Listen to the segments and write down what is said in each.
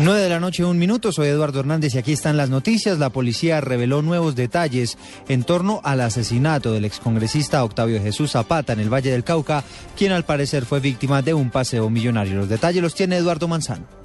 9 de la noche, un minuto. Soy Eduardo Hernández y aquí están las noticias. La policía reveló nuevos detalles en torno al asesinato del excongresista Octavio Jesús Zapata en el Valle del Cauca, quien al parecer fue víctima de un paseo millonario. Los detalles los tiene Eduardo Manzano.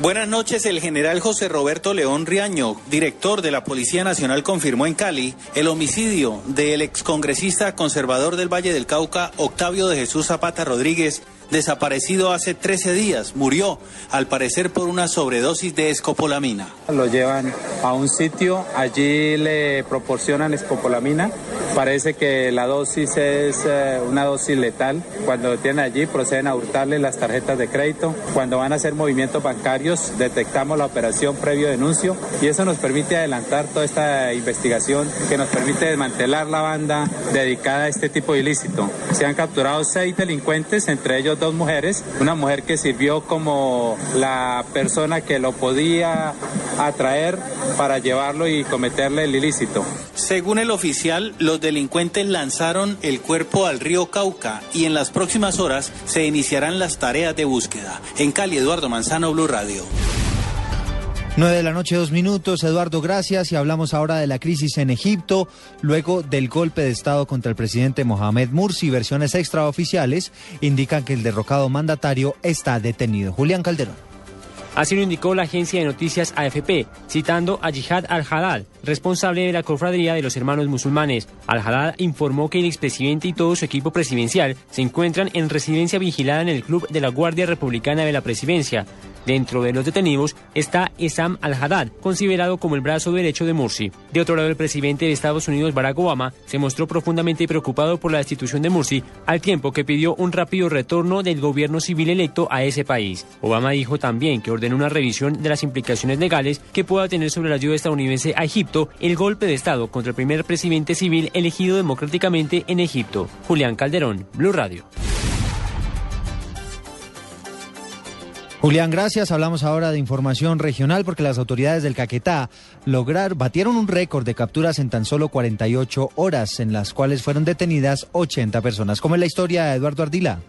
Buenas noches. El general José Roberto León Riaño, director de la Policía Nacional, confirmó en Cali el homicidio del excongresista conservador del Valle del Cauca, Octavio de Jesús Zapata Rodríguez, desaparecido hace 13 días. Murió, al parecer, por una sobredosis de escopolamina. Lo llevan a un sitio, allí le proporcionan escopolamina. Parece que la dosis es eh, una dosis letal. Cuando lo tienen allí, proceden a hurtarle las tarjetas de crédito. Cuando van a hacer movimientos bancarios, detectamos la operación previo denuncio y eso nos permite adelantar toda esta investigación que nos permite desmantelar la banda dedicada a este tipo de ilícito. Se han capturado seis delincuentes, entre ellos dos mujeres, una mujer que sirvió como la persona que lo podía atraer para llevarlo y cometerle el ilícito. Según el oficial, los delincuentes lanzaron el cuerpo al río Cauca y en las próximas horas se iniciarán las tareas de búsqueda. En Cali, Eduardo Manzano, Blue Radio. 9 de la noche, dos minutos. Eduardo, gracias. Y hablamos ahora de la crisis en Egipto, luego del golpe de Estado contra el presidente Mohamed Mursi. Versiones extraoficiales indican que el derrocado mandatario está detenido. Julián Calderón. Así lo indicó la agencia de noticias AFP, citando a Jihad al-Haddad, responsable de la cofradía de los hermanos musulmanes. Al-Haddad informó que el expresidente y todo su equipo presidencial se encuentran en residencia vigilada en el Club de la Guardia Republicana de la Presidencia. Dentro de los detenidos está Esam al-Haddad, considerado como el brazo derecho de Mursi. De otro lado, el presidente de Estados Unidos, Barack Obama, se mostró profundamente preocupado por la destitución de Mursi, al tiempo que pidió un rápido retorno del gobierno civil electo a ese país. Obama dijo también que ordenó una revisión de las implicaciones legales que pueda tener sobre la ayuda estadounidense a Egipto el golpe de Estado contra el primer presidente civil elegido democráticamente en Egipto. Julián Calderón, Blue Radio. Julián, gracias. Hablamos ahora de información regional porque las autoridades del Caquetá lograr, batieron un récord de capturas en tan solo 48 horas, en las cuales fueron detenidas 80 personas. ¿Cómo es la historia de Eduardo Ardila?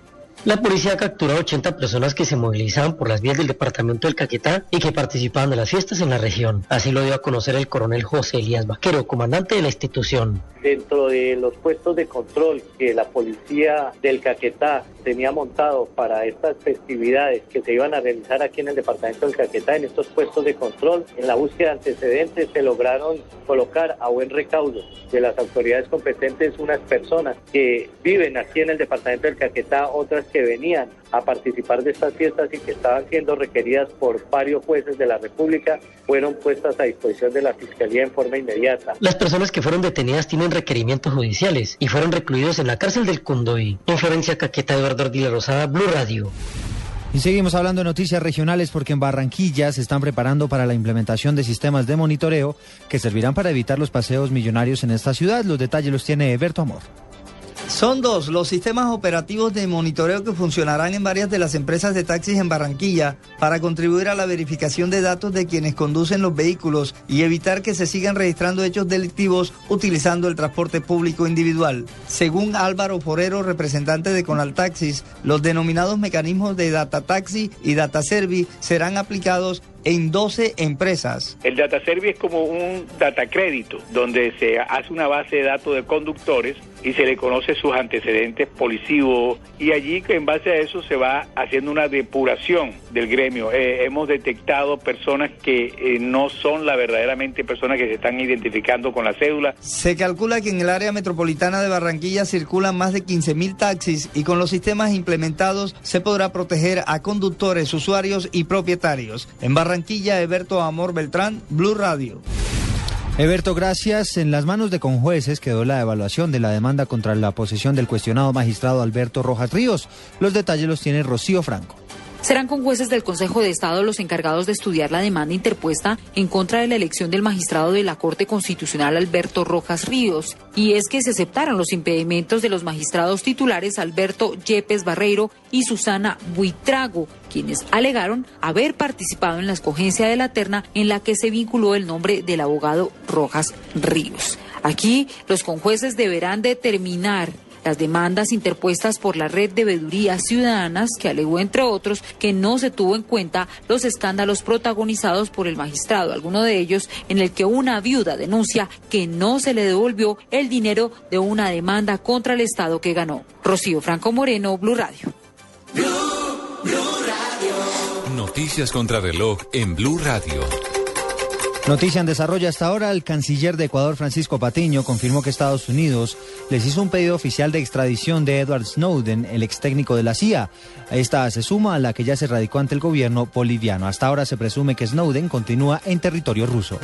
La policía capturó a 80 personas que se movilizaban por las vías del departamento del Caquetá y que participaban de las fiestas en la región. Así lo dio a conocer el coronel José Elías Vaquero, comandante de la institución. Dentro de los puestos de control que la policía del Caquetá tenía montado para estas festividades que se iban a realizar aquí en el departamento del Caquetá, en estos puestos de control, en la búsqueda de antecedentes se lograron colocar a buen recaudo de las autoridades competentes unas personas que viven aquí en el departamento del Caquetá, otras que venían a participar de estas fiestas y que estaban siendo requeridas por varios jueces de la República, fueron puestas a disposición de la Fiscalía en forma inmediata. Las personas que fueron detenidas tienen requerimientos judiciales y fueron recluidos en la cárcel del Cundoy. En Florencia Caqueta, Eduardo Ardila Rosada, Blue Radio. Y seguimos hablando de noticias regionales porque en Barranquilla se están preparando para la implementación de sistemas de monitoreo que servirán para evitar los paseos millonarios en esta ciudad. Los detalles los tiene Eberto Amor. Son dos los sistemas operativos de monitoreo que funcionarán en varias de las empresas de taxis en Barranquilla para contribuir a la verificación de datos de quienes conducen los vehículos y evitar que se sigan registrando hechos delictivos utilizando el transporte público individual. Según Álvaro Forero, representante de Conaltaxis, los denominados mecanismos de Data Taxi y Data Servi serán aplicados en 12 empresas. El data service es como un data crédito, donde se hace una base de datos de conductores y se le conoce sus antecedentes policivos y allí en base a eso se va haciendo una depuración del gremio. Eh, hemos detectado personas que eh, no son la verdaderamente personas que se están identificando con la cédula. Se calcula que en el área metropolitana de Barranquilla circulan más de 15 mil taxis y con los sistemas implementados se podrá proteger a conductores, usuarios y propietarios. En Barranquilla, Eberto Amor Beltrán, Blue Radio. Eberto, gracias. En las manos de conjueces quedó la evaluación de la demanda contra la posesión del cuestionado magistrado Alberto Rojas Ríos. Los detalles los tiene Rocío Franco. Serán con jueces del Consejo de Estado los encargados de estudiar la demanda interpuesta en contra de la elección del magistrado de la Corte Constitucional Alberto Rojas Ríos. Y es que se aceptaron los impedimentos de los magistrados titulares Alberto Yepes Barreiro y Susana Buitrago, quienes alegaron haber participado en la escogencia de la terna en la que se vinculó el nombre del abogado Rojas Ríos. Aquí los conjueces deberán determinar las demandas interpuestas por la red de vedurías ciudadanas que alegó, entre otros, que no se tuvo en cuenta los escándalos protagonizados por el magistrado, alguno de ellos en el que una viuda denuncia que no se le devolvió el dinero de una demanda contra el Estado que ganó. Rocío Franco Moreno, Blue Radio. Noticias contra reloj en Blue Radio. Noticia en desarrollo hasta ahora, el canciller de Ecuador, Francisco Patiño, confirmó que Estados Unidos les hizo un pedido oficial de extradición de Edward Snowden, el ex técnico de la CIA. Esta se suma a la que ya se radicó ante el gobierno boliviano. Hasta ahora se presume que Snowden continúa en territorio ruso.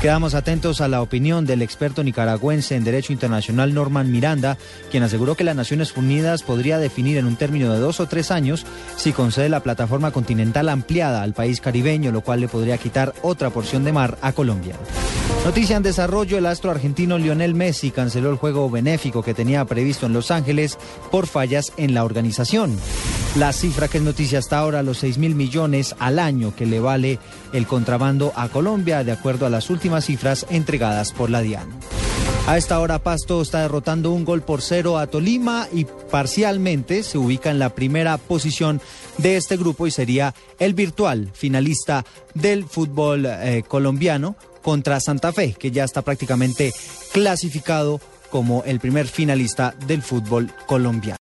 Quedamos atentos a la opinión del experto nicaragüense en Derecho Internacional Norman Miranda, quien aseguró que las Naciones Unidas podría definir en un término de dos o tres años si concede la plataforma continental ampliada al país caribeño, lo cual le podría quitar otra porción de mar a Colombia. Noticia en desarrollo, el astro argentino Lionel Messi canceló el juego benéfico que tenía previsto en Los Ángeles por fallas en la organización. La cifra que es noticia hasta ahora, los 6 mil millones al año que le vale el contrabando a Colombia, de acuerdo a las últimas cifras entregadas por la DIAN. A esta hora Pasto está derrotando un gol por cero a Tolima y parcialmente se ubica en la primera posición de este grupo y sería el virtual finalista del fútbol eh, colombiano contra Santa Fe, que ya está prácticamente clasificado como el primer finalista del fútbol colombiano.